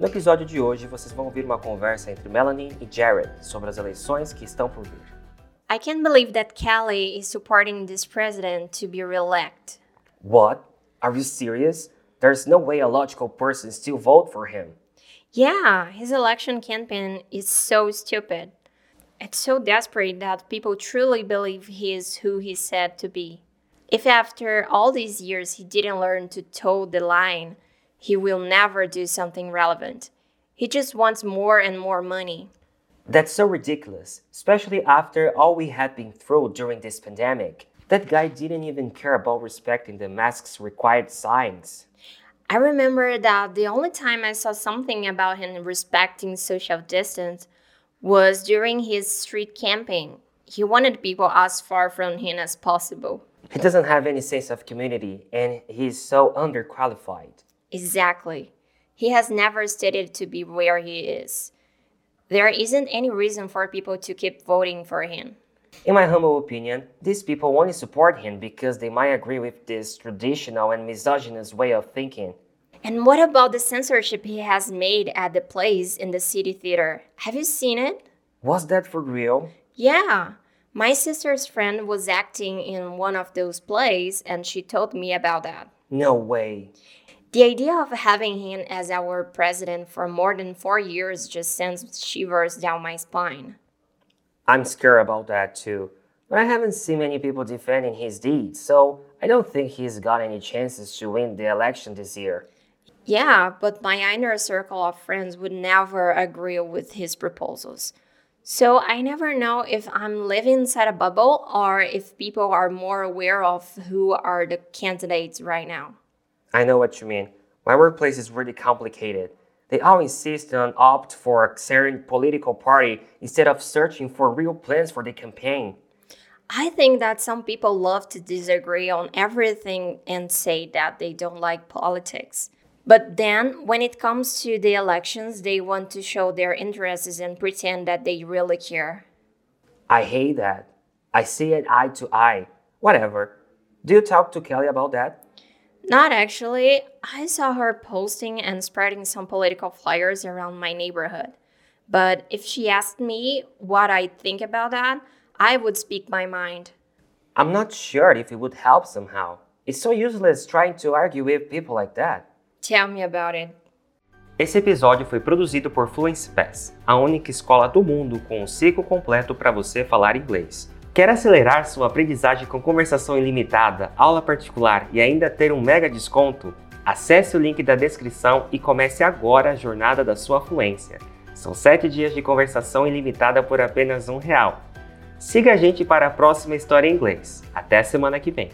No episódio de hoje, vocês vão ouvir uma conversa entre Melanie e Jared sobre as eleições que estão por vir. I can't believe that Kelly is supporting this president to be re-elected. What? Are you serious? There's no way a logical person still vote for him. Yeah, his election campaign is so stupid. It's so desperate that people truly believe he is who he's said to be. If after all these years he didn't learn to toe the line, he will never do something relevant. He just wants more and more money. That's so ridiculous, especially after all we had been through during this pandemic. That guy didn't even care about respecting the mask's required signs. I remember that the only time I saw something about him respecting social distance was during his street camping. He wanted people as far from him as possible. He doesn't have any sense of community and he's so underqualified. Exactly. He has never stated to be where he is. There isn't any reason for people to keep voting for him. In my humble opinion, these people only support him because they might agree with this traditional and misogynist way of thinking. And what about the censorship he has made at the plays in the city theater? Have you seen it? Was that for real? Yeah. My sister's friend was acting in one of those plays and she told me about that. No way. The idea of having him as our president for more than four years just sends shivers down my spine. I'm scared about that too. But I haven't seen many people defending his deeds, so I don't think he's got any chances to win the election this year. Yeah, but my inner circle of friends would never agree with his proposals. So I never know if I'm living inside a bubble or if people are more aware of who are the candidates right now. I know what you mean. My workplace is really complicated. They all insist on opt for a certain political party instead of searching for real plans for the campaign. I think that some people love to disagree on everything and say that they don't like politics. But then, when it comes to the elections, they want to show their interests and pretend that they really care. I hate that. I see it eye to eye. Whatever. Do you talk to Kelly about that? Not actually. I saw her posting and spreading some political flyers around my neighborhood. But if she asked me what I think about that, I would speak my mind. I'm not sure if it would help somehow. It's so useless trying to argue with people like that. Tell me about it. Esse episódio foi produzido por Fluency Pass, a única escola do mundo com um ciclo completo para você falar inglês. Quer acelerar sua aprendizagem com conversação ilimitada, aula particular e ainda ter um mega desconto? Acesse o link da descrição e comece agora a jornada da sua fluência. São 7 dias de conversação ilimitada por apenas um real. Siga a gente para a próxima história em inglês. Até semana que vem!